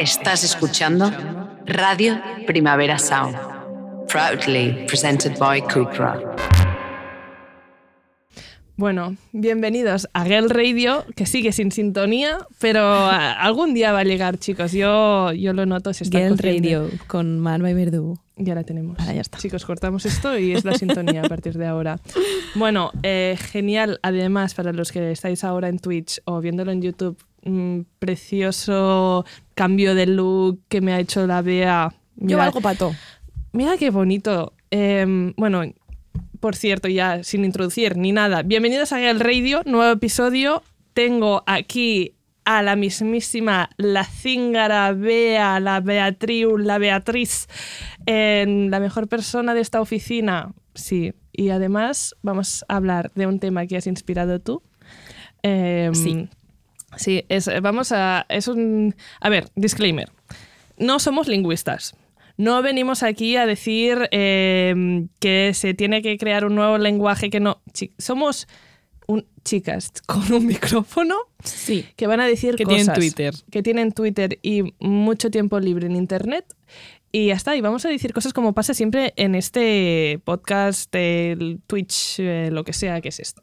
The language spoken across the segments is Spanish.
Estás escuchando Radio Primavera Sound, proudly presented by Cupra. Bueno, bienvenidos a Girl Radio, que sigue sin sintonía, pero algún día va a llegar, chicos. Yo, yo lo noto, se está Girl cogiendo. Radio con Marva y Verdú. Ya la tenemos. Ahora ya está. Chicos, cortamos esto y es la sintonía a partir de ahora. Bueno, eh, genial. Además, para los que estáis ahora en Twitch o viéndolo en YouTube, mm, precioso cambio de look que me ha hecho la Bea. Yo Mira- valgo pato. Mira qué bonito. Em, bueno, por cierto, ya sin introducir ni nada. Bienvenidos a El Radio, nuevo episodio. Tengo aquí a la mismísima, la cíngara Bea, la Beatriz, la Beatriz, em, la mejor persona de esta oficina. Sí, y además vamos a hablar de un tema que has inspirado tú. Em, Sí. Sí, es, vamos a. Es un. A ver, disclaimer. No somos lingüistas. No venimos aquí a decir eh, que se tiene que crear un nuevo lenguaje que no. somos un- chicas con un micrófono Sí. que van a decir Que cosas. tienen Twitter. Que tienen Twitter y mucho tiempo libre en Internet. Y ya está. Y vamos a decir cosas como pasa siempre en este podcast, el Twitch, eh, lo que sea que es esto.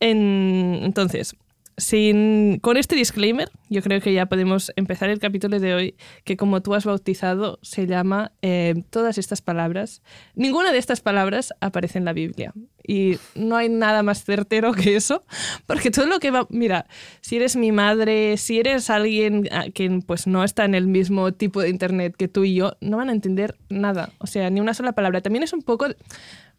En- entonces, sin, con este disclaimer, yo creo que ya podemos empezar el capítulo de hoy, que como tú has bautizado, se llama eh, Todas estas palabras. Ninguna de estas palabras aparece en la Biblia. Y no hay nada más certero que eso, porque todo lo que va... Mira, si eres mi madre, si eres alguien ah, que pues, no está en el mismo tipo de Internet que tú y yo, no van a entender nada. O sea, ni una sola palabra. También es un poco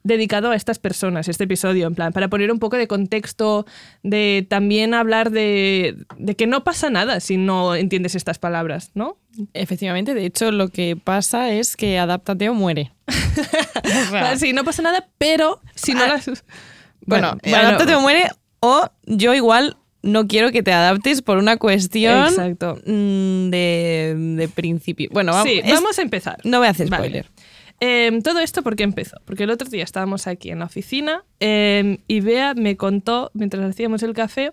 dedicado a estas personas, este episodio, en plan, para poner un poco de contexto, de también hablar de, de que no pasa nada si no entiendes estas palabras, ¿no? Efectivamente, de hecho, lo que pasa es que adáptate o muere. O sea, sí, no pasa nada, pero si no Ah, las... bueno, adáptate o muere, o yo igual no quiero que te adaptes por una cuestión Exacto. mm, de, de principio. Bueno, vamos, Sí, es- vamos a empezar. no voy a hacer Vale. Em, todo esto, ¿por qué empezó? Porque el otro día estábamos aquí en la oficina em, y Bea me contó, mientras hacíamos el café,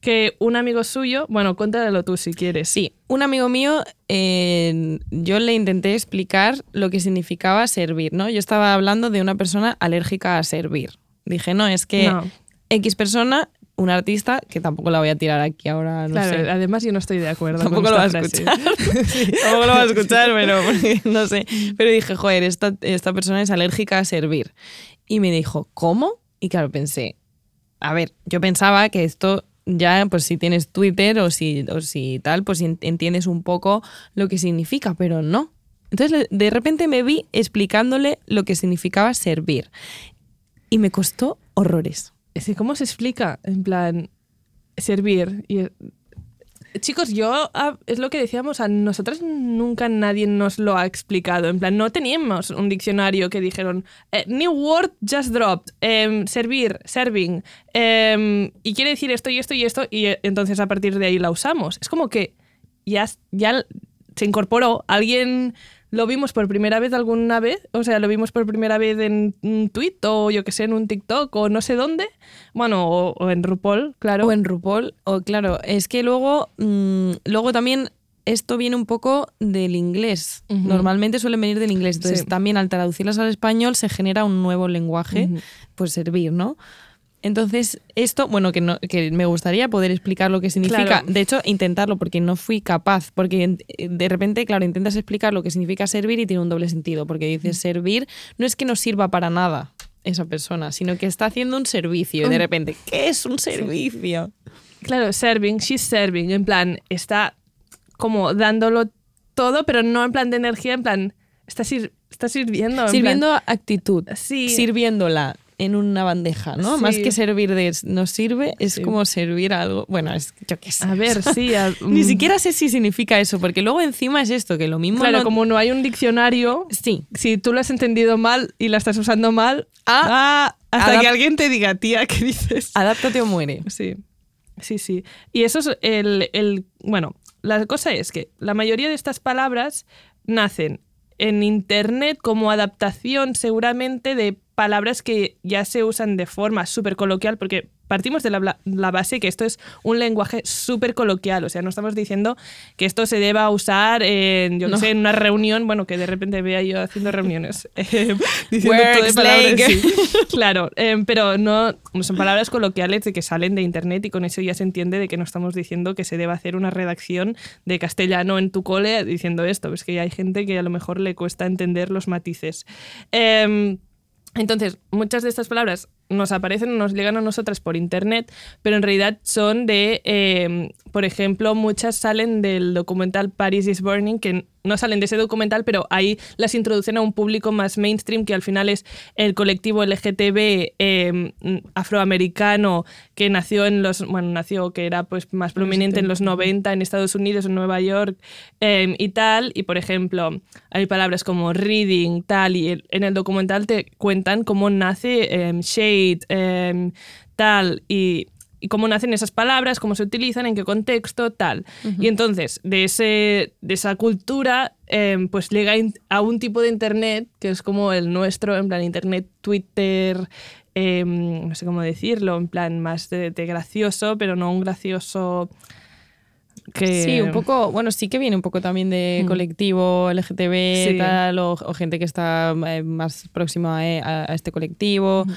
que un amigo suyo, bueno, cuéntalo tú si quieres. Sí, un amigo mío, eh, yo le intenté explicar lo que significaba servir, ¿no? Yo estaba hablando de una persona alérgica a servir. Dije, no, es que No. X persona, un artista, que tampoco la voy a tirar aquí ahora, no Claro, sé. además yo no estoy de acuerdo. Tampoco con lo va a escuchar. Tampoco lo va a escuchar, pero porque no sé. Pero dije, joder, esta, esta persona es alérgica a servir. Y me dijo, ¿cómo? Y claro, pensé, a ver, yo pensaba que esto ya, pues si tienes Twitter o si, o si tal, pues en- entiendes un poco lo que significa, pero no. Entonces de repente me vi explicándole lo que significaba servir. Y me costó horrores. Es ¿cómo se explica? En plan, servir. Y, chicos, yo, ah, es lo que decíamos, a nosotras nunca nadie nos lo ha explicado. En plan, no teníamos un diccionario que dijeron, eh, new word just dropped, em, servir, serving, em, y quiere decir esto y esto y esto, y eh, entonces a partir de ahí la usamos. Es como que ya, ya se incorporó, alguien lo vimos por primera vez alguna vez, o sea, lo vimos por primera vez en un tweet o yo que sé, en un TikTok o no sé dónde, bueno, o, o en RuPaul, claro. O en RuPaul, o claro, es que luego, mm, luego también esto viene un poco del inglés. Normalmente suelen venir del inglés. Entonces Sí. también al traducirlas al español se genera un nuevo lenguaje, Ujú. pues servir, ¿no? Entonces, esto, bueno, que, no, que me gustaría poder explicar lo que significa. Claro. De hecho, intentarlo, porque no fui capaz. Porque eh, de repente, claro, intentas explicar lo que significa servir y tiene un doble sentido. Porque dices, servir no es que no sirva para nada esa persona, sino que está haciendo un servicio. Y de repente, ¿qué es un servicio? Claro, serving, she's serving, en plan, está como dándolo todo, pero no en plan de energía, en plan, está, sir- está sirviendo. en Sirviendo actitud. sí, Sirviéndola en una bandeja, ¿no? Sí. Más que servir de nos sirve, es Sí. como servir algo. Bueno, es yo qué sé. a ver, sí. a- Ni mm, siquiera sé si significa eso, porque luego encima es esto, que lo mismo. Claro, no- como no hay un diccionario, Sí. si tú lo has entendido mal y la estás usando mal, Ah, hasta que alguien te diga, tía, ¿qué dices? Adáptate o muere. Sí, sí, sí. Y eso es el, el- Bueno, la cosa es que la mayoría de estas palabras nacen en Internet como adaptación seguramente de palabras que ya se usan de forma súper coloquial, porque partimos de la, la base que esto es un lenguaje súper coloquial, o sea, no estamos diciendo que esto se deba usar en, yo no. sé, en una reunión, bueno, que de repente vea yo haciendo reuniones, eh, diciendo todo de palabras, sí. claro, eh, pero no, son palabras coloquiales de que salen de internet y con eso ya se entiende de que no estamos diciendo que se deba hacer una redacción de castellano en tu cole diciendo esto, es que hay gente que a lo mejor le cuesta entender los matices. Eh, entonces, muchas de estas palabras nos aparecen, nos llegan a nosotras por internet, pero en realidad son de, eh, por ejemplo, muchas salen del documental Paris is Burning, que no salen de ese documental, pero ahí las introducen a un público más mainstream, que al final es el colectivo LGTB eh, afroamericano que nació en los, bueno, nació, que era pues más prominente en los 90 en Estados Unidos, en Nueva York eh, y tal, y por ejemplo, hay palabras como reading, tal, y en el documental te cuentan cómo nace eh, Eh, tal, y y cómo nacen esas palabras, cómo se utilizan, en qué contexto, tal. Uh -huh. Y entonces, de, ese, de esa cultura, eh, pues llega a un tipo de Internet que es como el nuestro, en plan Internet, Twitter, eh, no sé cómo decirlo, en plan más de, de gracioso, pero no un gracioso... Que... Sí, un poco, bueno, sí que viene un poco también de colectivo LGTB sí. tal, o, o, gente que está eh, más próxima a, a, este colectivo. Mm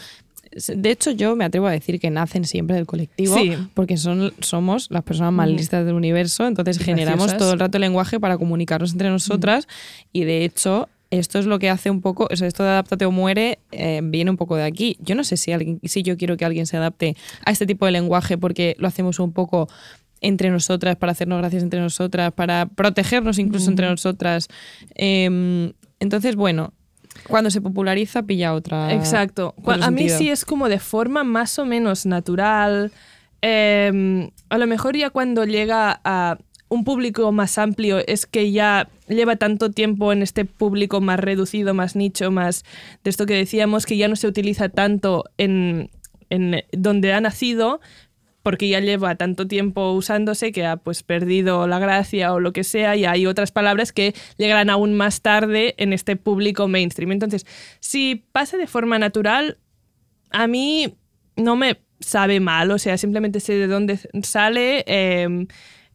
de hecho, yo me atrevo a decir que nacen siempre del colectivo, sí. porque son, somos las personas más listas del universo, entonces generamos todo el rato el lenguaje para comunicarnos entre nosotras y de hecho esto es lo que hace un poco, o sea, esto de adáptate o muere eh, viene un poco de aquí. Yo no sé si, alguien, si yo quiero que alguien se adapte a este tipo de lenguaje porque lo hacemos un poco entre nosotras, para hacernos gracias entre nosotras, para protegernos incluso mm. entre nosotras. Eh, entonces, bueno, cuando se populariza pilla otra. Exacto. a mí sí es como de forma más o menos natural. Eh, a lo mejor ya cuando llega a un público más amplio es que ya lleva tanto tiempo en este público más reducido, más nicho, más de esto que decíamos, que ya no se utiliza tanto en, en donde ha nacido, porque ya lleva tanto tiempo usándose que ha pues perdido la gracia o lo que sea y hay otras palabras que llegarán aún más tarde en este público mainstream. Entonces, si pasa de forma natural, a mí no me sabe mal, o sea, simplemente sé de dónde sale eh,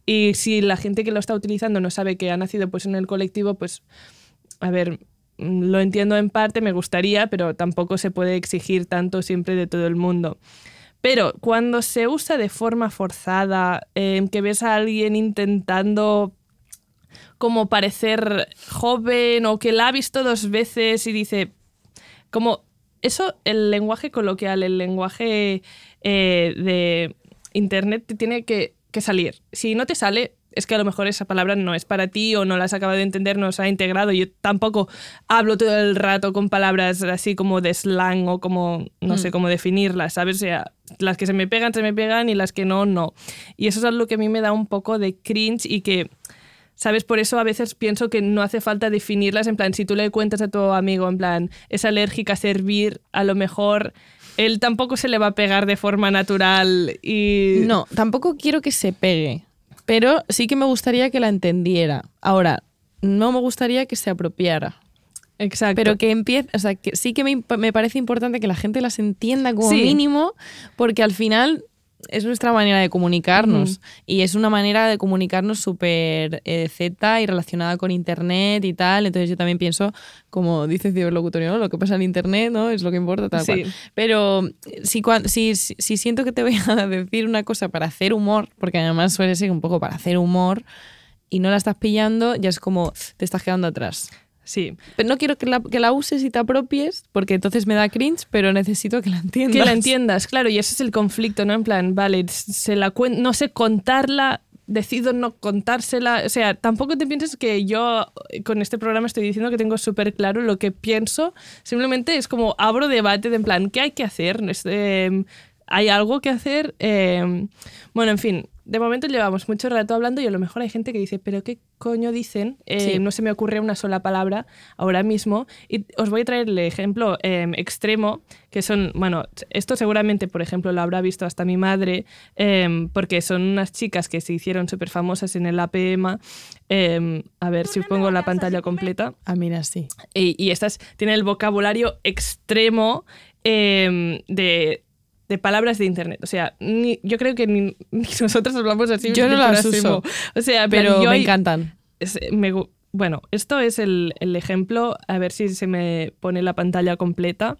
y si la gente que lo está utilizando no sabe que ha nacido pues en el colectivo, pues a ver, lo entiendo en parte, me gustaría, pero tampoco se puede exigir tanto siempre de todo el mundo. Pero cuando se usa de forma forzada, eh, que ves a alguien intentando como parecer joven o que la ha visto dos veces y dice, como eso, el lenguaje coloquial, el lenguaje eh, de Internet te tiene que, que salir. Si no te sale, es que a lo mejor esa palabra no es para ti o no la has acabado de entender, no se ha integrado. Yo tampoco hablo todo el rato con palabras así como de slang o como, no mm. sé cómo definirlas, ¿sabes? O sea, las que se me pegan, se me pegan y las que no, no. Y eso es algo que a mí me da un poco de cringe y que... ¿Sabes? Por eso a veces pienso que no hace falta definirlas. En plan, si tú le cuentas a tu amigo, en plan, es alérgica a servir, a lo mejor él tampoco se le va a pegar de forma natural y... No, tampoco quiero que se pegue pero sí que me gustaría que la entendiera. Ahora, no me gustaría que se apropiara. Exacto. Pero que empiece, o sea, que sí que me, me, parece importante que la gente las entienda como sí. mínimo, porque al final es nuestra manera de comunicarnos. Mm. Y es una manera de comunicarnos súper eh, z y relacionada con Internet y tal. Entonces yo también pienso, como dice ciberlocutorio, ¿no? lo que pasa en Internet ¿no? es lo que importa, tal sí. cual. Pero si, si, si, si siento que te voy a decir una cosa para hacer humor, porque además suele ser un poco para hacer humor, y no la estás pillando, ya es como te estás quedando atrás. Sí. Pero no quiero que la, que la, uses y te apropies, porque entonces me da cringe, pero necesito que la entiendas. Que la entiendas, claro, y ese es el conflicto, ¿no? En plan, vale, se la no sé contarla, decido no contársela. O sea, tampoco te pienses que yo con este programa estoy diciendo que tengo súper claro lo que pienso. Simplemente es como abro debate de en plan, ¿qué hay que hacer? Este, ¿Hay algo que hacer? Eh, bueno, en fin, de momento llevamos mucho rato hablando y a lo mejor hay gente que dice, pero ¿qué coño dicen? Eh, sí. No se me ocurre una sola palabra ahora mismo. Y os voy a traer el ejemplo eh, extremo, que son, bueno, esto seguramente, por ejemplo, lo habrá visto hasta mi madre, eh, porque son unas chicas que se hicieron súper famosas en el APM. Em, a ver si os pongo la pantalla completa. Ah, mira, sí. Y, y estas tienen el vocabulario extremo em, de de palabras de internet. O sea, ni- yo creo que ni, ni nosotros hablamos así. Yo no las uso, O sea, pero yo me encantan. es- me gu- bueno, esto es el, el ejemplo, a ver si se me pone la pantalla completa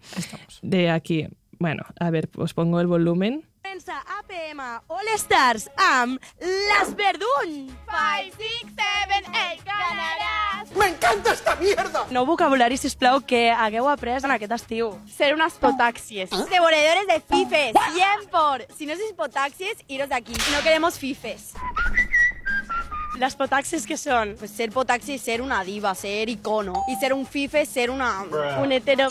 de aquí. Bueno, a ver, os pongo el volumen. Pensa APM All Stars amb Les Verdun. 5, 6, 7, 8, ganaràs. ¡Me encanta esta mierda! Nou vocabulari, sisplau, que hagueu après en aquest estiu. Ser unas potaxies. Devoradores de fifes. 100 por. Si no sois potaxies, iros de aquí. No queremos fifes. Les potaxis que són? Pues ser potaxi es ser una diva, ser icono. Y ser un fife es ser una... Un hetero...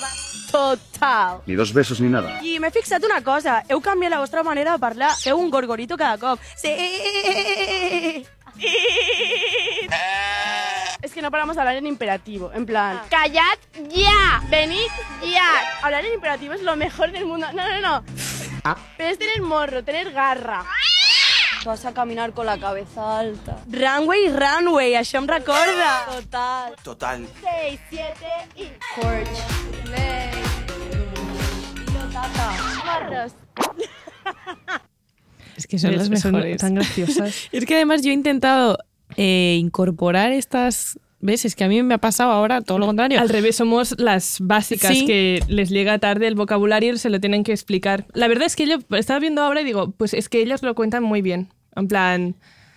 Total. Ni dos besos ni nada. I m'he fixat una cosa, heu canviat la vostra manera de parlar, feu un gorgorito cada cop. Sí. Es que no paramos de hablar en imperativo, en plan... Callad ya. Venid ya. Hablar en imperativo es lo mejor del mundo. No, no, no. Pero es tener morro, tener garra. Vas a caminar con la cabeza alta. Runway, runway, això em recorda. Total. Total. 6, 7 y... Porch. Ley. Pilotata. Morros. Es que son las Son mejores. tan graciosas. Es que además yo he intentado eh, incorporar estas... ¿Ves? Es que a mí me ha pasado ahora todo lo contrario. Al revés, somos las básicas Sí. que les llega tarde el vocabulario y se lo tienen que explicar. La verdad es que yo estaba viendo ahora y digo, pues es que ellas lo cuentan muy bien. En plan,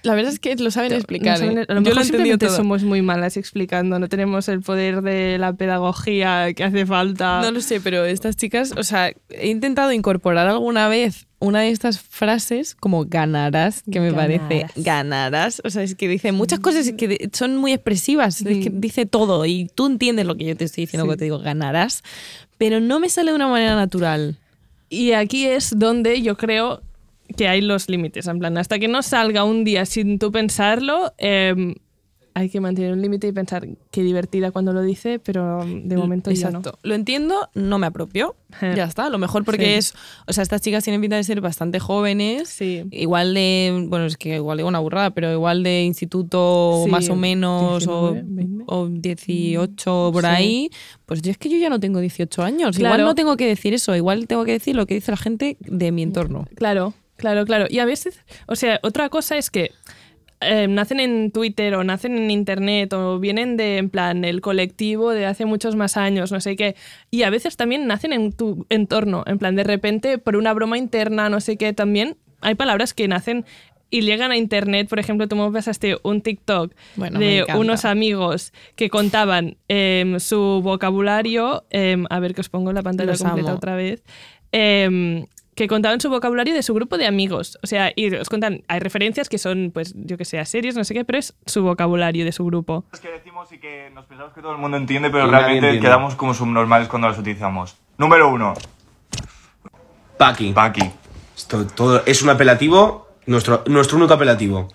La verdad es que lo saben explicar. no saben- ¿eh? a lo Yo mejor lo simplemente todo. somos muy malas explicando, no tenemos el poder de la pedagogía que hace falta. No lo sé, pero estas chicas, o sea, he intentado incorporar alguna vez una de estas frases como ganarás, que me parece Ganarás. ganarás. O sea, es que dice muchas cosas que son muy expresivas, es que dice todo y tú entiendes lo que yo te estoy diciendo Sí. cuando te digo ganarás, pero no me sale de una manera natural. Y aquí es donde yo creo que hay los límites. En plan, hasta que no salga un día sin tú pensarlo, eh, hay que mantener un límite y pensar qué divertida cuando lo dice, pero de momento ya no. Exacto. Lo entiendo, no me apropio. Eh. Ya está. A lo mejor porque Sí. es. O sea, estas chicas tienen pinta de ser bastante jóvenes. Sí. Igual de. Bueno, es que igual digo una burrada, pero igual de instituto Sí, más o menos. 19, o, 20. o 18 por Sí. ahí. Pues yo es que yo ya no tengo 18 años. Claro. Igual no tengo que decir eso. Igual tengo que decir lo que dice la gente de mi entorno. Claro, claro, claro. Y a veces, o sea, otra cosa es que eh, nacen en Twitter o nacen en Internet o vienen de, en plan, el colectivo de hace muchos más años, no sé qué. Y a veces también nacen en tu entorno, en plan, de repente, por una broma interna, no sé qué, también hay palabras que nacen y llegan a Internet. Por ejemplo, tú me pasaste un TikTok Bueno, de unos amigos que contaban em, su vocabulario. em, a ver que os pongo la pantalla Los completa amo. otra vez. em, que contaban su vocabulario de su grupo de amigos. O sea, y os cuentan, hay referencias que son, pues, yo que sé, a series, no sé qué, pero es su vocabulario de su grupo. que decimos y que nos pensamos que todo el mundo entiende, pero Y realmente quedamos como subnormales cuando las utilizamos. Número uno, Paqui. Paqui. Esto todo es un apelativo, nuestro, nuestro único apelativo.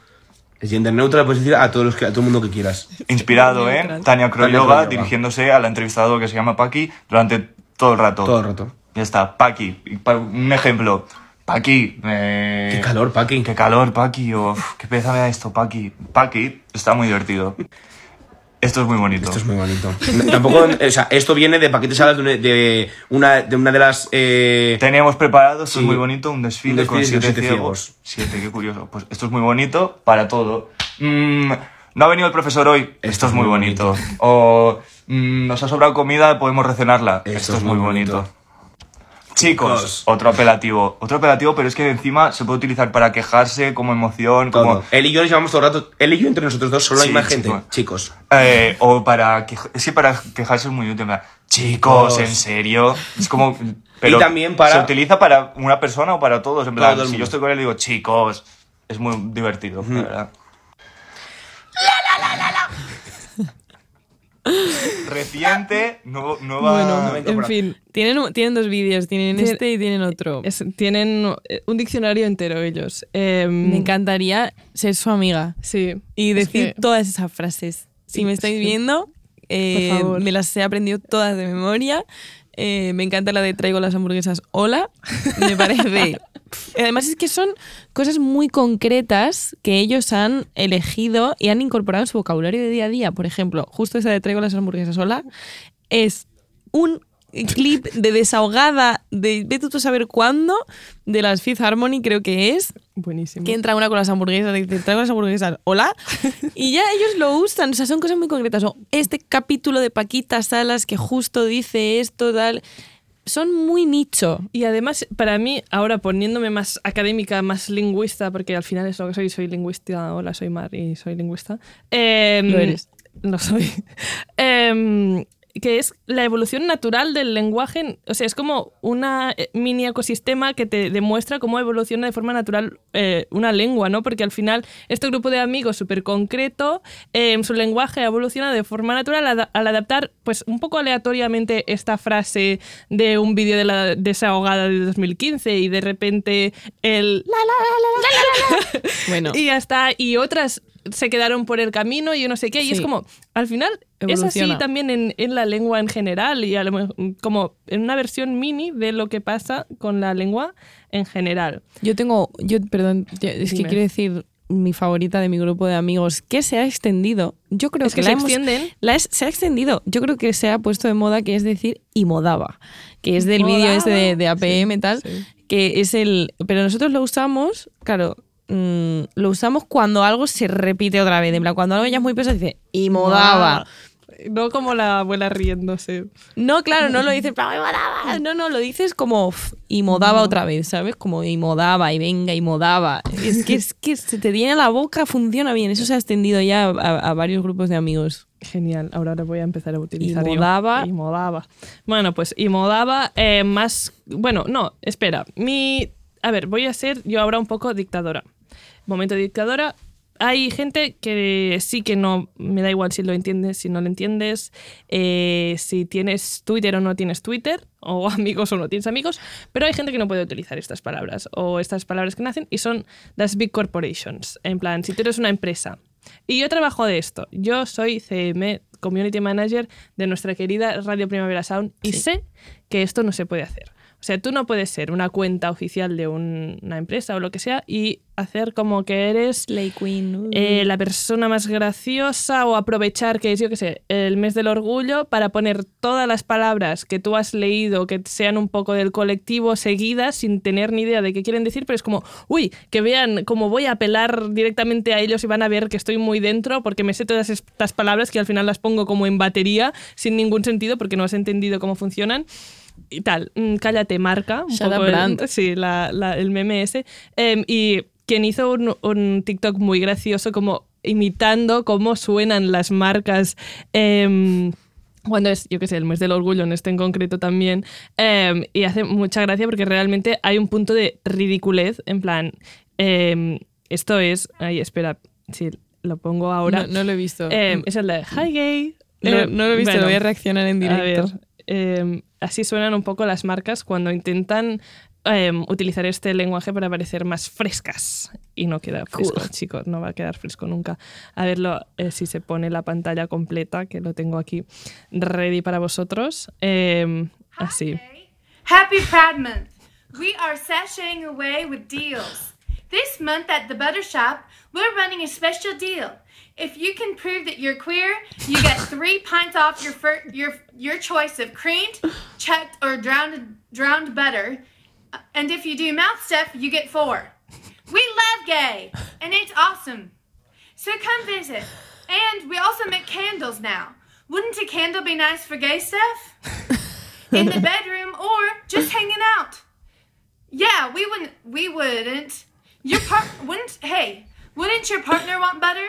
Es gender neutral, puedes decir a, todos los que, a todo el mundo que quieras. Inspirado en Neutral. Tania Croyoga. dirigiéndose al entrevistado que se llama Paqui durante todo el rato. Todo el rato. Ya está, Paqui. Un ejemplo. Paqui. eh, Qué calor, Paqui. Qué calor, Paqui. O qué pereza me da esto, Paqui. Paqui está muy divertido. Esto es muy bonito. Esto es muy bonito. Tampoco, o sea, esto viene de paquetes de una de una de, una de las. eh, Teníamos preparado, esto Sí. es muy bonito, un desfile, Un desfile con siete, siete ciegos. ciegos. Siete, qué curioso. Pues esto es muy bonito para todo. Mm, no ha venido el profesor hoy, esto, es muy bonito. O mm, nos ha sobrado comida, podemos recenarla. Esto, es muy bonito. Chicos. otro apelativo. Otro apelativo, pero es que encima se puede utilizar para quejarse, como emoción, todo. como... Él y yo nos llevamos todo el rato. Él y yo entre nosotros dos, solo Sí, hay más gente. chico. Chicos. Eh, o para queja- es que para quejarse es muy útil. Chicos, en serio. Es como. Pero también para- ¿Se utiliza para una persona o para todos? En plan, todo si yo estoy con él digo, chicos. Es muy divertido, la verdad. Reciente, nuevo, nueva. bueno, en fin, Tienen, tienen dos vídeos, tienen Tiene- este y tienen otro. es- tienen eh, un diccionario entero ellos. Em, Me encantaría ser su amiga Sí. y Es decir que- todas esas frases. Si Sí, me estáis sí. viendo, eh, Por favor. me las he aprendido todas de memoria. Eh, me encanta la de traigo las hamburguesas. Hola. Me parece. Además es que son cosas muy concretas que ellos han elegido y han incorporado en su vocabulario de día a día. Por ejemplo, justo esa de traigo las hamburguesas. Hola es un clip de desahogada de vete tú a saber cuándo de las Fifth Harmony, creo que es, Buenísimo. que entra una con las hamburguesas dice, traigo las hamburguesas, hola. Y ya ellos lo usan, o sea, son cosas muy concretas. O este capítulo de Paquita Salas que justo dice esto, tal. Son muy nicho. Y además, para mí, ahora poniéndome más académica, más lingüista, porque al final es lo que soy, soy lingüista, hola, soy Mar y soy lingüista. em, Lo eres. Lo soy. Em, que es la evolución natural del lenguaje, o sea, es como una eh, mini ecosistema que te demuestra cómo evoluciona de forma natural eh, una lengua, ¿no? Porque al final este grupo de amigos súper concreto, em, su lenguaje evoluciona de forma natural al, al adaptar, pues un poco aleatoriamente esta frase de un vídeo de la desahogada de 2015 y de repente el la la la la la la, la, la, Bueno, y ya está, y otras se quedaron por el camino y yo no sé qué, y es como, al final es así también en, en la lengua en general y a lo mejor como en una versión mini de lo que pasa con la lengua en general. yo tengo, yo, perdón, es que quiero decir mi favorita de mi grupo de amigos, que se ha extendido. Yo creo Es que la se hemos- extienden. la es- se ha extendido. Yo creo que se ha puesto de moda, que es decir, y modaba, que es del vídeo este de, de APM y tal, que es el... Pero nosotros lo usamos, claro, mm, lo usamos cuando algo se repite otra vez. En plan, cuando algo ya es muy pesado, dice, y modaba. No como la abuela riéndose. No, claro, no lo dices, "Pero, y modaba". No, no, lo dices como, "Uf, y modaba otra vez, ¿sabes? Como, y modaba, y venga, y modaba. Es que, es que se te llena la boca, funciona bien. Eso se ha extendido ya a, a varios grupos de amigos. Genial, ahora lo voy a empezar a utilizar. yo. modaba. Y modaba. Bueno, pues y modaba eh, más. Bueno, no, espera. Mi. A ver, voy a ser yo ahora un poco dictadora. Momento dictadora. Hay gente que sí que no, me da igual si lo entiendes, si no lo entiendes, eh, si tienes Twitter o no tienes Twitter, o amigos o no tienes amigos, pero hay gente que no puede utilizar estas palabras o estas palabras que nacen y son las big corporations. En plan, si tú eres una empresa y yo trabajo de esto. Yo soy CM, Community Manager de nuestra querida Radio Primavera Sound, y sé que esto no se puede hacer. O sea, tú no puedes ser una cuenta oficial de un- una empresa o lo que sea y hacer como que eres Queen. eh, la persona más graciosa o aprovechar que es, yo qué sé, el mes del orgullo para poner todas las palabras que tú has leído que sean un poco del colectivo seguidas sin tener ni idea de qué quieren decir, pero es como, uy, que vean cómo voy a apelar directamente a ellos y van a ver que estoy muy dentro porque me sé todas estas palabras que al final las pongo como en batería sin ningún sentido porque no has entendido cómo funcionan. Y tal, Mm, cállate, marca. Un Shut poco el- sí, la- la- el meme ese. Em, y quien hizo un, un TikTok muy gracioso, como imitando cómo suenan las marcas. em, cuando es, yo qué sé, el mes del orgullo, en este en concreto también, em, y hace mucha gracia porque realmente hay un punto de ridiculez, en plan, esto es, ay, espera, si lo pongo ahora, No, no lo he visto. Em, es el de Hi Gay. no, Eh, no lo he visto, bueno, lo voy a reaccionar en directo. a ver, eh, así suenan un poco las marcas cuando intentan eh, utilizar este lenguaje para parecer más frescas. Y no queda fresco, chicos, no va a quedar fresco nunca. A verlo eh, si se pone la pantalla completa, que lo tengo aquí ready para vosotros. Eh, así. Happy Pride Month. We are sashaying away with deals. This month at the Butter Shop, we're running a special deal. If you can prove that you're queer, you get three pints off your fir- your your choice of creamed, checked, or drowned drowned butter. And if you do mouth stuff, you get four. We love gay, and it's awesome. So come visit. And we also make candles now. Wouldn't a candle be nice for gay stuff? In the bedroom or just hanging out. Yeah, we wouldn't we wouldn't. Your part wouldn't hey, wouldn't your partner want butter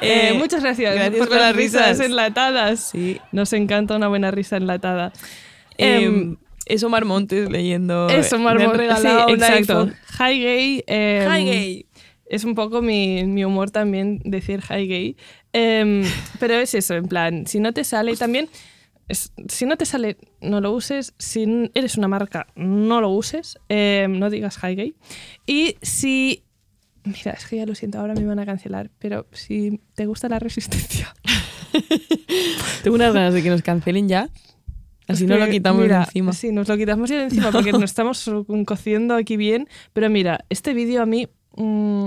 Eh, Eh, muchas gracias, gracias por, por las risas risas. enlatadas. Sí. Nos encanta una buena risa enlatada. Em, Em, es Omar Montes leyendo. Me han Marmot. regalado sí, un exacto. iPhone. Hi gay. em, Hi, gay. Es un poco mi, mi humor también decir hi gay. Em, pero es eso, en plan, si no te sale también. es- si no te sale, no lo uses. Si eres una marca, no lo uses. Eh, no digas Highgate. Y si. Mira, es que ya lo siento, ahora me van a cancelar. Pero si te gusta la resistencia. Tengo unas ganas de que nos cancelen ya. Así Es no lo quitamos de mira, encima. Sí, nos lo quitamos ya de encima porque nos estamos cociendo aquí bien. Pero mira, este vídeo a mí. mm,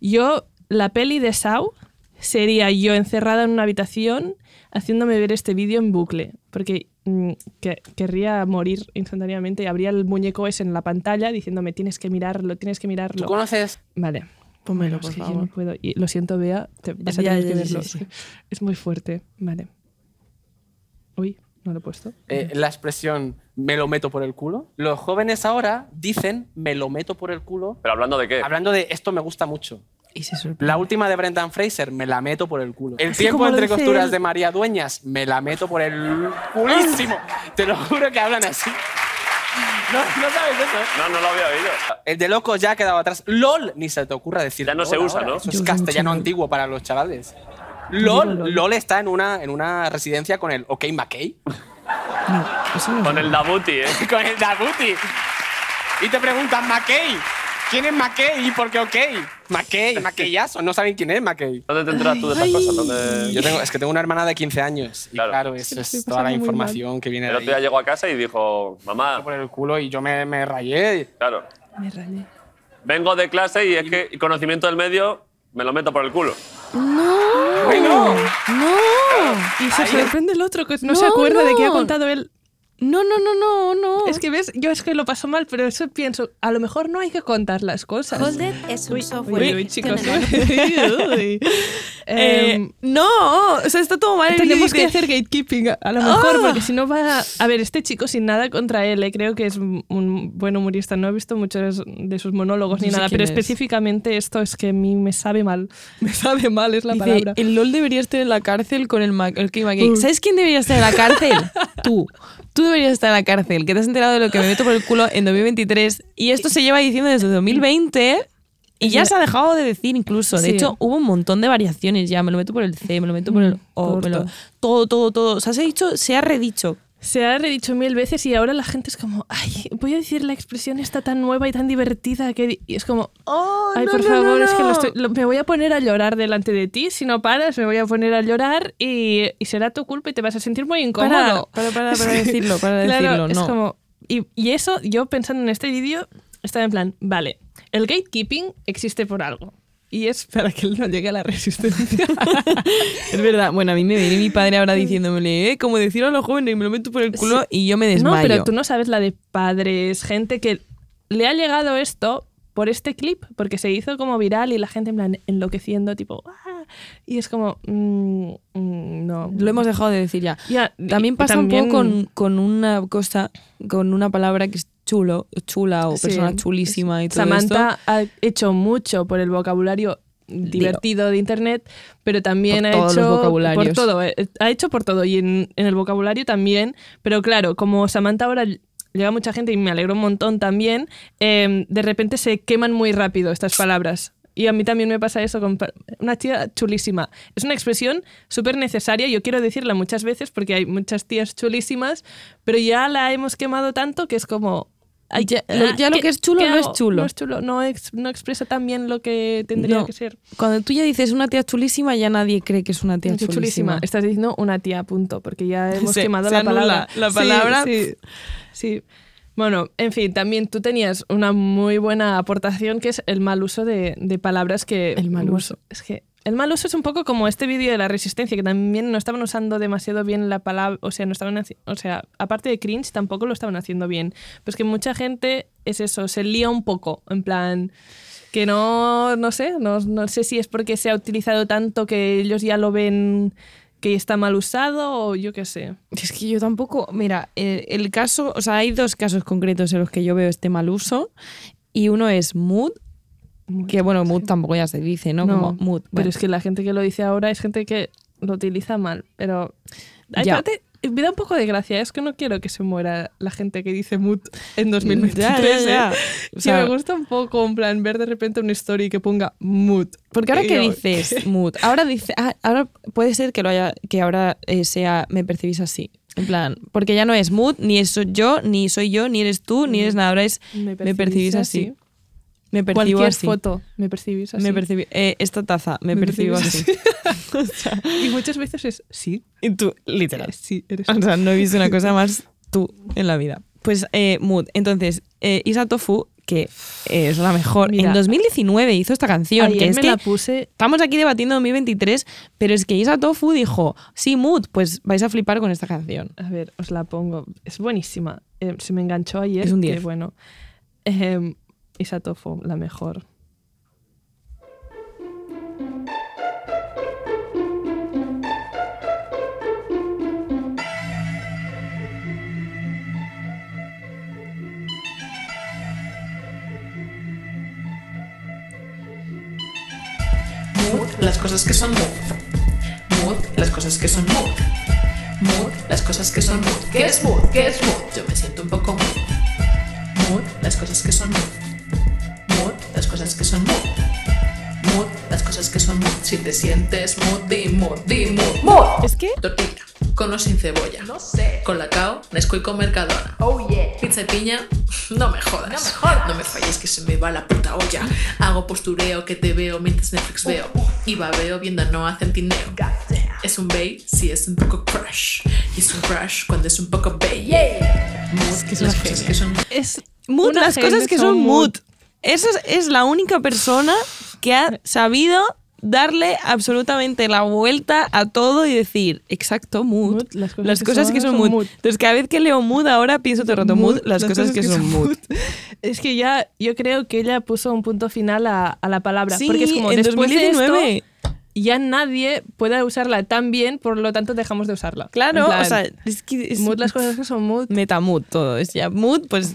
yo, la peli de Sau sería yo encerrada en una habitación haciéndome ver este vídeo en bucle. Porque mm, que- querría morir instantáneamente y habría el muñeco ese en la pantalla diciéndome tienes que mirarlo, tienes que ¿Tú mirarlo. conoces? Vale. Pónmelo, por yo favor. no puedo. Y lo siento, Bea, te vas a tener ya, que verlo. sí, sí. Es muy fuerte. Vale. Uy, no lo he puesto. eh, la expresión me lo meto por el culo? Los jóvenes ahora dicen me lo meto por el culo. ¿Pero hablando de qué? Hablando de esto me gusta mucho. Y se sorprende. La última de Brendan Fraser, me la meto por el culo. El Así tiempo entre costuras él. de María Dueñas, me la meto por el culísimo. Te lo juro que hablan así. No, no sabes eso, ¿eh? No, no lo había oído. El de locos ya ha quedado atrás. LOL, ni se te ocurra decir. Ya no se usa, ahora. ¿no? Eso es castellano antiguo para los chavales. LOL, LOL. LOL está en una, en una residencia con el OK McKay. No, eso no es Con el Dabuti, ¿eh? con el Dabuti. Y te preguntan, McKay, ¿quién es McKay y por qué OK? McKay, McKayazo, no saben quién es McKay. ¿Dónde te enteras tú de estas cosas? ¿Dónde- Yo tengo, es que tengo una hermana de 15 años. Y Claro. claro, eso es toda la información que viene El de otro día llegó a casa y dijo, mamá, por el culo y yo me, me rayé. claro, Me rayé. vengo de clase y es que conocimiento del medio me lo meto por el culo. Bueno, No. Y se sorprende el otro que no, se No, acuerda de que ha no. contado él. No, no, no, no, no. Es que ves, yo es que lo paso mal, pero eso pienso, a lo mejor no hay que contar las cosas. Holded es un Uy, software. uy, uy, chicos. Uy. Eh, Em, no, o sea, está todo mal. tenemos que hacer gatekeeping, a lo mejor, Ah. porque si no va a... A ver, este chico sin nada contra él, eh, creo que es un buen humorista. No he visto muchos de sus monólogos No ni nada, pero es. específicamente esto es que a mí me sabe mal. Me sabe mal, es la Dice, palabra. el LOL debería estar en la cárcel con el, el McKay. Mm. ¿Sabes quién debería estar en la cárcel? Tú. Tú deberías estar en la cárcel, que te has enterado de lo que me meto por el culo en 2023. Y esto se lleva diciendo desde 2020 y ya se ha dejado de decir incluso. De Sí. hecho, hubo un montón de variaciones ya. Me lo meto por el C, me lo meto por el O, me lo- todo, todo, todo. O sea, se ha dicho, se ha redicho. Se ha redicho mil veces y ahora la gente es como, ay, voy a decir la expresión esta tan nueva y tan divertida que... di-". Y es como, Oh, ay, por favor, es que lo estoy- lo- me voy a poner a llorar delante de ti. Si no paras, me voy a poner a llorar y, y será tu culpa y te vas a sentir muy incómodo. Para, para, para, para decirlo, para Claro, decirlo, es no. como... Y, y eso, yo pensando en este vídeo, estaba en plan, vale, el gatekeeping existe por algo. Y es para que él no llegue a la resistencia. Es verdad. Bueno, a mí me viene mi padre ahora diciéndome, eh, como decir a los jóvenes, me lo meto por el culo y yo me desmayo. No, pero tú no sabes la de padres, gente que le ha llegado esto por este clip, porque se hizo como viral y la gente en plan enloqueciendo, tipo, "Ah", y es como, mm, mm, no. Lo hemos dejado de decir ya. Ya, También y pasa también- un poco con, con una cosa, con una palabra que chulo, chula o Sí. persona chulísima y todo Samantha esto. ha hecho mucho por el vocabulario divertido de internet, pero también ha hecho por todo, eh, ha hecho por todo y en, en el vocabulario también, pero claro, como Samantha ahora llega mucha gente y me alegro un montón también, eh, de repente se queman muy rápido estas palabras. Y a mí también me pasa eso con una tía chulísima. Es una expresión súper necesaria, yo quiero decirla muchas veces porque hay muchas tías chulísimas, pero ya la hemos quemado tanto que es como... ay, Ya- lo- ya lo ¿qué- que es chulo no es chulo. No es chulo, no, ex- no expresa tan bien lo que tendría No. que ser. Cuando tú ya dices una tía chulísima, ya nadie cree que es una tía chulísima. Estás diciendo una tía, punto, porque ya hemos quemado la palabra. la palabra. Sí, sí. Bueno, en fin, también tú tenías una muy buena aportación que es el mal uso de, de palabras que... El mal uso. Es que el mal uso es un poco como este vídeo de la resistencia, que también no estaban usando demasiado bien la palabra, o sea, no estaban o sea, aparte de cringe, tampoco lo estaban haciendo bien. Pues que mucha gente es eso, se lía un poco, en plan que no, no sé, no, no sé si es porque se ha utilizado tanto que ellos ya lo ven que está mal usado o yo qué sé. Es que yo tampoco, mira, el, el caso, o sea, hay dos casos concretos en los que yo veo este mal uso y uno es mood, que bueno, mood tampoco ya se dice, ¿no? Como mood. Pero bueno. es que la gente que lo dice ahora es gente que lo utiliza mal. Pero Ya. parte- me da un poco de gracia. Es que no quiero que se muera la gente que dice mood en 2023. Ya, ya. ¿eh? O Sí, sea- me gusta un poco, en plan, ver de repente una story que ponga mood. Porque ahora que dices mood, ahora dice, ah, ahora puede ser que lo haya, que ahora eh, sea me percibís así. En plan, porque ya no es mood, ni es yo, ni soy yo, ni eres tú, ni eres nada. Ahora es me, percibís así. Me percibo Cualquier así. foto, me percibís así. Me percibi- eh, esta taza, me, percibo así. O sea, y muchas veces es sí. Y tú, literal. Eh, Sí, eres O sea, no he visto una cosa más tú en la vida. Pues eh, Mood. Entonces, eh, Isa Tofu, que eh, es la mejor, Mira, en 2019 hizo esta canción. Ayer que es me que la puse. Estamos aquí debatiendo 2023, pero es que Isa Tofu dijo, sí, Mood, pues vais a flipar con esta canción. A ver, os la pongo. Es buenísima. Eh, se me enganchó ayer. Es un que 10. bueno. Eh, Isatofo, la mejor. Mood, las cosas que son mood. Mood, las cosas que son mood. Mood, las cosas que son mood. ¿Qué es mood? ¿Qué es mood? Yo me siento un poco mood. Mood, las cosas que son mood. Mood, las cosas que son mood. Mood, las cosas que son mood. Si te sientes mood, di mood, di mood. Mood. ¿Es que? Tortilla, con o sin cebolla. No sé. Con lacao, Nesquik con Mercadona. Oh yeah. Pizza y piña, no me jodas. No me jodas. No me falles que se me va la puta olla. Hago postureo que te veo mientras Netflix veo. Y babeo viendo a Noah Centineo. Es un bae, sí es un poco crush. Y es un crush cuando es un poco bae. Mood, que es las una cosas que son Es Mood, una las cosas que son mood. Esa es, la única persona que ha sabido darle absolutamente la vuelta a todo y decir, exacto, mood. Mood, las cosas que son- mood. son mood. Entonces, cada vez que leo mood, ahora pienso todo el rato, mood, las, cosas, que, son mood. Es que ya, yo creo que ella puso un punto final a, a la palabra. Sí, porque es como en después de 2019. esto, ya nadie puede usarla tan bien, por lo tanto dejamos de usarla. Claro, plan, o sea, es que es mood, las cosas que son mood. metamood todo. Es ya mood, pues.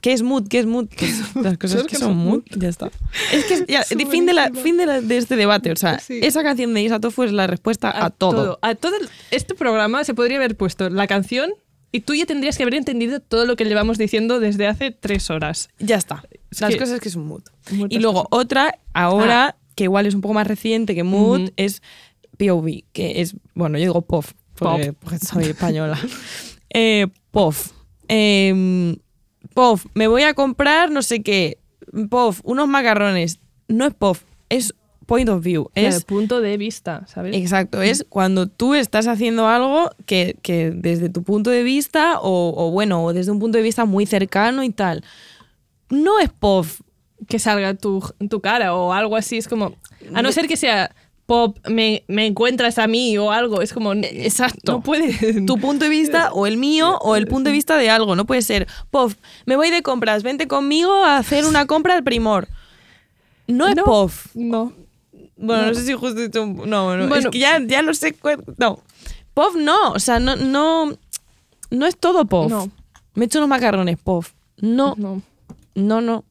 ¿Qué es mood? ¿Qué es mood? Las cosas que son mood, ya está. Es que ya, fin, de la, fin de, la- de este debate. O sea, Sí. esa canción de Isa Tofu es la respuesta a, todo. A todo. el- Este programa se podría haber puesto la canción y tú ya tendrías que haber entendido todo lo que llevamos diciendo desde hace tres horas. Ya está. Es las que- cosas que son mood. Mood, Y luego cosas. otra, ahora, Ah. que igual es un poco más reciente que mood, Ujú. es POV, que es, bueno, yo digo POF, porque, porque soy española. eh, POF. Em, POF, me voy a comprar no sé qué. POF, unos macarrones. No es POF, es point of view. Es punto de vista, ¿sabes? Exacto, es cuando tú estás haciendo algo que, que desde tu punto de vista, o, o bueno, o desde un punto de vista muy cercano y tal, no es POF. que salga tu, tu cara o algo así. Es como. A no ser que sea pop, me, me encuentras a mí o algo. Es como. Exacto. No puede. Tu punto de vista, o el mío, o el punto de vista de algo. No puede ser, POF, me voy de compras, vente conmigo a hacer una compra al primor. No es No. POF. No. Bueno, no, No. sé si justo he dicho un- No, no, es Bueno. que ya, ya no sé. No. POF no. O sea, no, no, no es todo POF. No. Me he hecho unos macarrones, POF. No, No. no, no.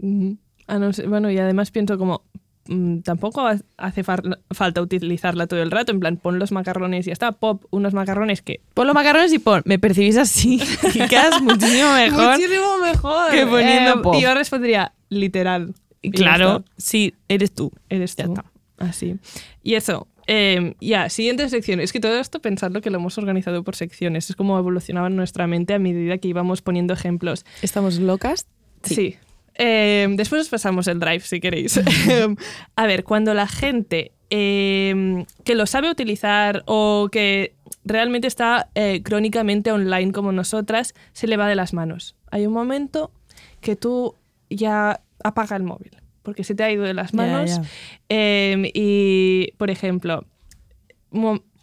Ujú. A no ser- bueno, y además pienso como. Mm, tampoco ha- hace falta utilizarla todo el rato. En plan, pon los macarrones y ya está. Pop, unos macarrones que. Pon los macarrones y pon, me percibís así. Quedas muchísimo mejor. Muchísimo mejor. que poniendo pop. Y yo respondería literal. Claro, sí, eres tú. Eres Ya tú. está. Así. Y eso. eh, ya, siguiente sección. Es que todo esto pensarlo que lo hemos organizado por secciones. Es como evolucionaba nuestra mente a medida que íbamos poniendo ejemplos. ¿Estamos locas? Sí. Eh, después os pasamos el drive si queréis. a ver, cuando la gente eh, que lo sabe utilizar o que realmente está eh, crónicamente online como nosotras, se le va de las manos. Hay un momento que tú ya apaga el móvil porque se te ha ido de las manos. Eh, y, por ejemplo,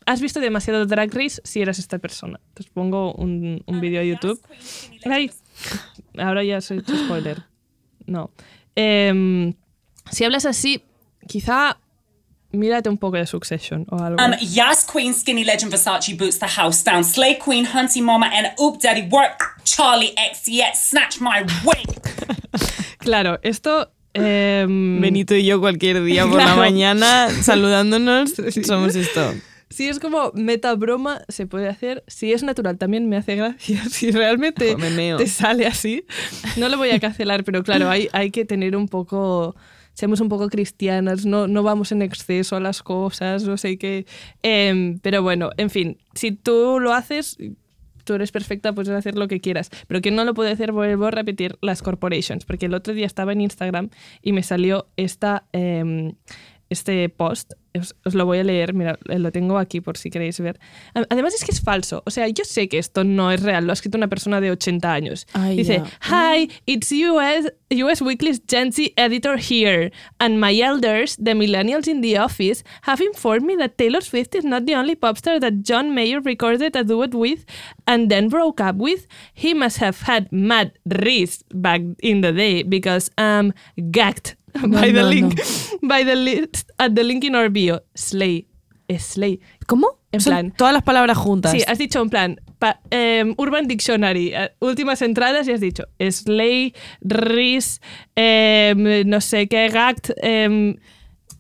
has visto demasiado Drag Race si eras esta persona. Te pongo un, un vídeo a YouTube. Ay, ahora ya soy hecho spoiler. No. Em, si hablas así, quizá mírate un poco de Succession o algo. Um, Yas Queen, Skinny Legend, Versace boots the house down. Slay Queen, Hunty Mama, and Oop Daddy work. Charlie X, yet snatch my wig. Claro, esto... em, Benito y yo cualquier día por la Claro. mañana saludándonos somos esto. Si es como meta broma, se puede hacer. Si es natural, también me hace gracia. Si realmente meo. te sale así, no lo voy a cancelar, pero claro, hay, hay que tener un poco. Seamos un poco cristianas, no, no vamos en exceso a las cosas, no sé qué. Em, pero bueno, en fin, si tú lo haces, tú eres perfecta, puedes hacer lo que quieras. Pero que no lo puede hacer, vuelvo a repetir, las corporations. Porque el otro día estaba en Instagram y me salió esta, em, este post. Os, os lo voy a leer, mira, lo tengo aquí por si queréis ver. Además es que es falso. O sea, yo sé que esto no es real, lo ha escrito una persona de 80 años. Ay, Dice, ya. Hi, it's US, US Weekly's Gen Z editor here, and my elders, the millennials in the office, have informed me that Taylor Swift is not the only pop star that John Mayer recorded a duet with and then broke up with. He must have had mad wrist back in the day because I'm gagged by the no, link by the list at the link in our bio. Slay. Es Slay. ¿Cómo? En Son plan. todas las palabras juntas. Sí, has dicho en plan pa- em, Urban Dictionary, eh, últimas entradas y has dicho Slay, Riz, em, no sé qué, Gact.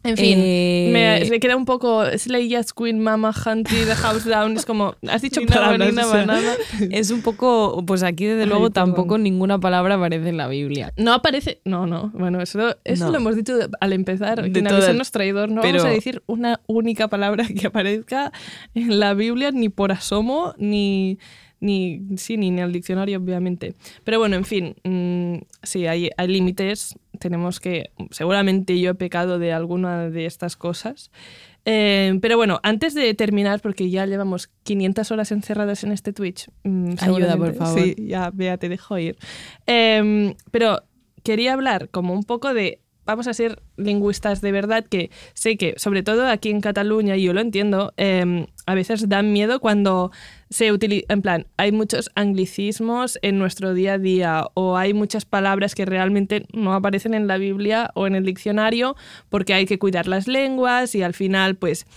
En fin, Eh, me, me queda un poco Slay, Yes, Queen, Mama, Hunty, The House Down. Es como, has dicho Nina, palabras. banana, o sea. banana. Es un poco, pues aquí desde Ay, luego tampoco ninguna palabra aparece en la Biblia. No aparece. No, no. Bueno, eso, eso No. lo hemos dicho al empezar. De Quien todas, avisa no es traidor. No vamos pero- a decir una única palabra que aparezca en la Biblia, ni por asomo, ni. Ni, sí, ni en el diccionario, obviamente. Pero bueno, en fin, mm, sí, hay, hay límites. Tenemos que. Seguramente yo he pecado de alguna de estas cosas. Eh, pero bueno, antes de terminar, porque ya llevamos 500 horas encerradas en este Twitch. mm, Ayuda, por favor. Sí, ya, Bea, te dejo ir. Em, pero quería hablar como un poco de, vamos a ser lingüistas de verdad, que sé que, sobre todo aquí en Cataluña, y yo lo entiendo, em, a veces dan miedo cuando se utiliza, en plan, hay muchos anglicismos en nuestro día a día o hay muchas palabras que realmente no aparecen en la Biblia o en el diccionario porque hay que cuidar las lenguas y al final, pues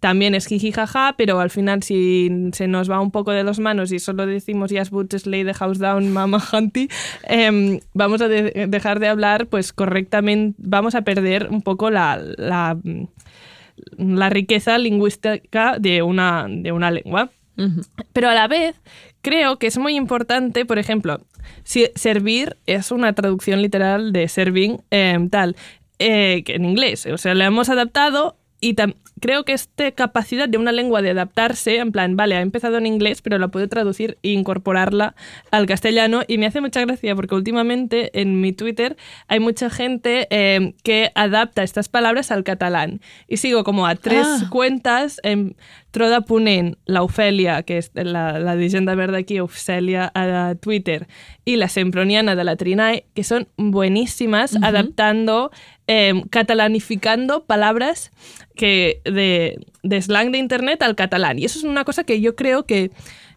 también es jiji jaja, pero al final si se nos va un poco de las manos y solo decimos Yes, Boots, Slay the House Down, Mama Hunty, em, vamos a de- dejar de hablar pues correctamente, vamos a perder un poco la, la, la riqueza lingüística de una, de una lengua. Pero a la vez, creo que es muy importante, por ejemplo, si servir es una traducción literal de serving, em, tal, eh, que en inglés. O sea, le hemos adaptado y creo que esta capacidad de una lengua de adaptarse, en plan, vale, ha empezado en inglés, pero la puedo traducir e incorporarla al castellano. Y me hace mucha gracia porque últimamente en mi Twitter hay mucha gente em, que adapta estas palabras al catalán. Y sigo como a tres Ah. cuentas en Troda Ponent, la Ofelia, que es la, la leyenda verde aquí, Ofelia a Twitter, y la Semproniana de la Trinae, que son buenísimas adaptando, em, catalanificando palabras que de, de slang de internet al catalán. Y eso es una cosa que yo creo que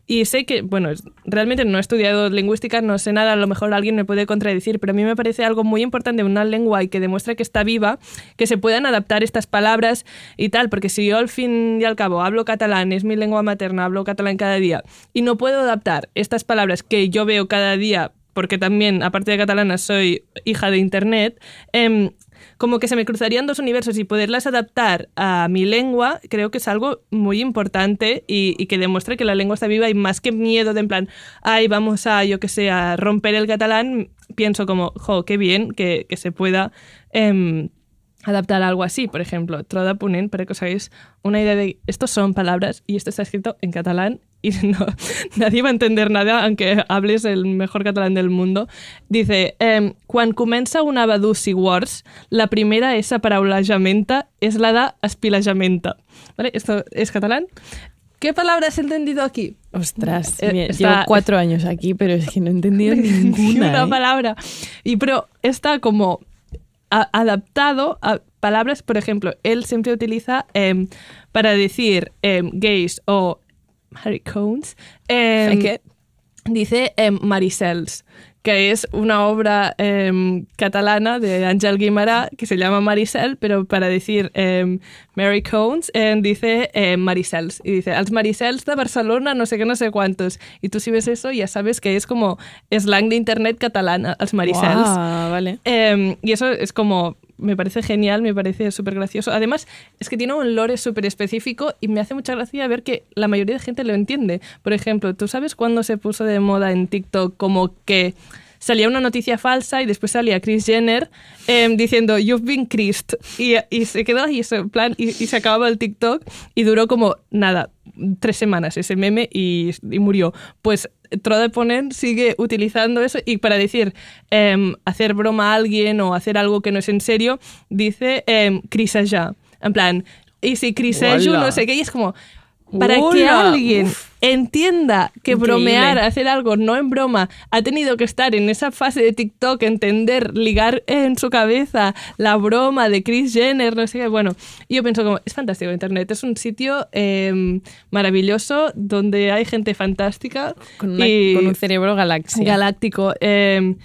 y sé que, bueno, realmente no he estudiado lingüística, no sé nada, a lo mejor alguien me puede contradecir, pero a mí me parece algo muy importante una lengua y que demuestra que está viva, que se puedan adaptar estas palabras y tal, porque si yo al fin y al cabo hablo catalán, es mi lengua materna, hablo catalán cada día, y no puedo adaptar estas palabras que yo veo cada día, porque también, aparte de catalana, soy hija de Internet, em, como que se me cruzarían dos universos y poderlas adaptar a mi lengua, creo que es algo muy importante y, que demuestra que la lengua está viva y más que miedo de en plan, ay, vamos a, yo que sé, romper el catalán, pienso como, jo, qué bien que, se pueda em, adaptar algo así. Por ejemplo, Troda Ponent, para que os hagáis una idea de, estos son palabras y esto está escrito en catalán y no, nadie va a entender nada aunque hables el mejor catalán del mundo. Dice, em, quan comença una badusi words, la primera esa paraulajamenta es la de espilajamenta. ¿Vale? Esto es catalán. ¿Qué palabra has entendido aquí? Ostras, Eh, mira, está- llevo cuatro años aquí, pero es que no he entendido Ni ninguna. una ¿eh? palabra. Y pero está como a- adaptado a palabras, por ejemplo, él siempre utiliza em, para decir em, gays o maricones, em, ¿Qué? dice em, Maricels, que es una obra em, catalana de Ángel Guimarà que se llama Maricel, pero para decir em, Mary Cones em, dice em, Maricels. Y dice, als Maricels de Barcelona, no sé qué, no sé cuántos. Y tú si ves eso ya sabes que es como slang de internet catalana, als Maricels. Guau, vale. Em, y eso es como, me parece genial, me parece súper gracioso. Además, es que tiene un lore súper específico y me hace mucha gracia ver que la mayoría de gente lo entiende. Por ejemplo, ¿tú sabes cuándo se puso de moda en TikTok como que salía una noticia falsa y después salía Chris Jenner em, diciendo You've been Christ y, y se quedó ahí en plan y, y se acababa el TikTok y duró como nada tres semanas ese meme y, y murió. Pues Trode Ponent sigue utilizando eso y para decir em, hacer broma a alguien o hacer algo que no es en serio, dice eh, crisejar. En plan, y si crisello, Hola. no sé qué, y es como, para que alguien Uf. entienda que Increíble. bromear, hacer algo no en broma, ha tenido que estar en esa fase de TikTok, entender, ligar en su cabeza la broma de Chris Jenner, no sé qué. Bueno, yo pienso como, es fantástico Internet, es un sitio eh, maravilloso donde hay gente fantástica. Con, una- y- con un cerebro galaxia. galáctico. Eh,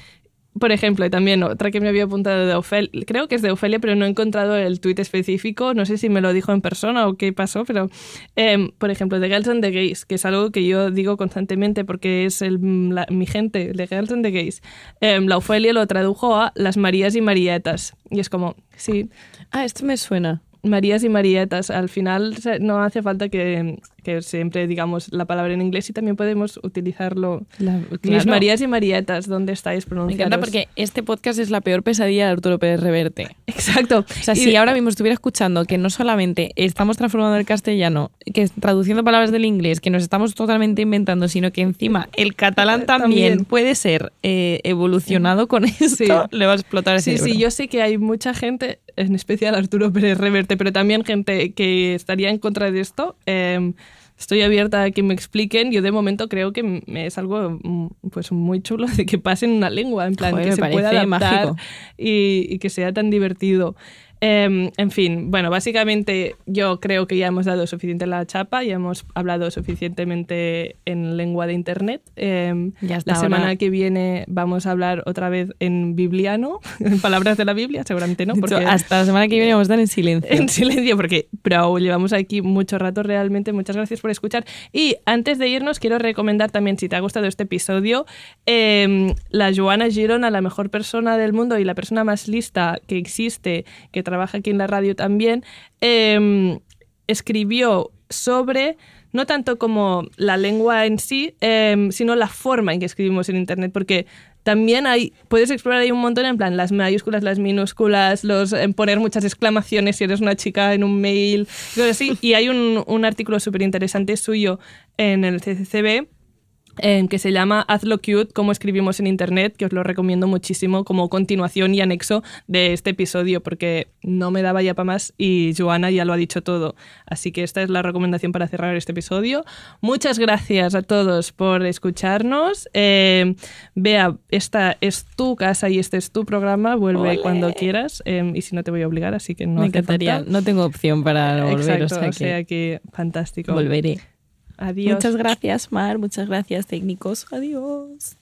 por ejemplo, y también otra que me había apuntado de Ofelia, creo que es de Ofelia, pero no he encontrado el tuit específico, no sé si me lo dijo en persona o qué pasó, pero eh, por ejemplo, de Girls and the Gays, que es algo que yo digo constantemente porque es el, la- mi gente, de Girls and the Gays, eh, la Ofelia lo tradujo a las Marías y Marietas, y es como, sí. Ah, esto me suena. Marías y Marietas. Al final no hace falta que, que siempre digamos la palabra en inglés y también podemos utilizarlo. Mis claro. Marías y Marietas, ¿dónde estáis Me pronunciados? encanta porque este podcast es la peor pesadilla de Arturo Pérez Reverte. Exacto. O sea, Y si de- ahora mismo estuviera escuchando que no solamente estamos transformando el castellano, que traduciendo palabras del inglés, que nos estamos totalmente inventando, sino que encima el catalán también, También. puede ser eh, evolucionado con esto, le va a explotar el Sí, sí, yo sé que hay mucha gente, en especial Arturo Pérez Reverte, pero también gente que estaría en contra de esto. Eh, estoy abierta a que me expliquen. Yo de momento creo que es algo mm, pues muy chulo de que pase en una lengua, en plan Joder, que se pueda adaptar mágico. y, y que sea tan divertido. Eh, en fin, bueno, básicamente yo creo que ya hemos dado suficiente la chapa, ya hemos hablado suficientemente en lengua de internet. Eh, Ya la semana ahora- que viene vamos a hablar otra vez en bibliano, en palabras de la Biblia, seguramente no. Porque hasta la semana que viene vamos a estar en silencio. en silencio, porque pero llevamos aquí mucho rato realmente. Muchas gracias por escuchar. Y antes de irnos, quiero recomendar también, si te ha gustado este episodio, eh, la Joana Girona, la mejor persona del mundo y la persona más lista que existe, que trabaja aquí en la radio también, eh, escribió sobre no tanto como la lengua en sí, eh, sino la forma en que escribimos en Internet, porque también hay, puedes explorar ahí un montón en plan las mayúsculas, las minúsculas, los en poner muchas exclamaciones si eres una chica en un mail, cosas así. Y hay un, un artículo súper interesante suyo en el CCCB eh, que se llama Hazlo Cute, cómo escribimos en Internet, que os lo recomiendo muchísimo como continuación y anexo de este episodio, porque no me daba ya para más y Joana ya lo ha dicho todo. Así que esta es la recomendación para cerrar este episodio. Muchas gracias a todos por escucharnos. Eh, Vea, esta es tu casa y este es tu programa. Vuelve cuando quieras eh, y si no te voy a obligar, así que no Me hace encantaría. falta. No tengo opción para no volver, Exacto, o sea que que fantástico. volveré. Adiós. Muchas gracias, Mar. Muchas gracias, técnicos. Adiós.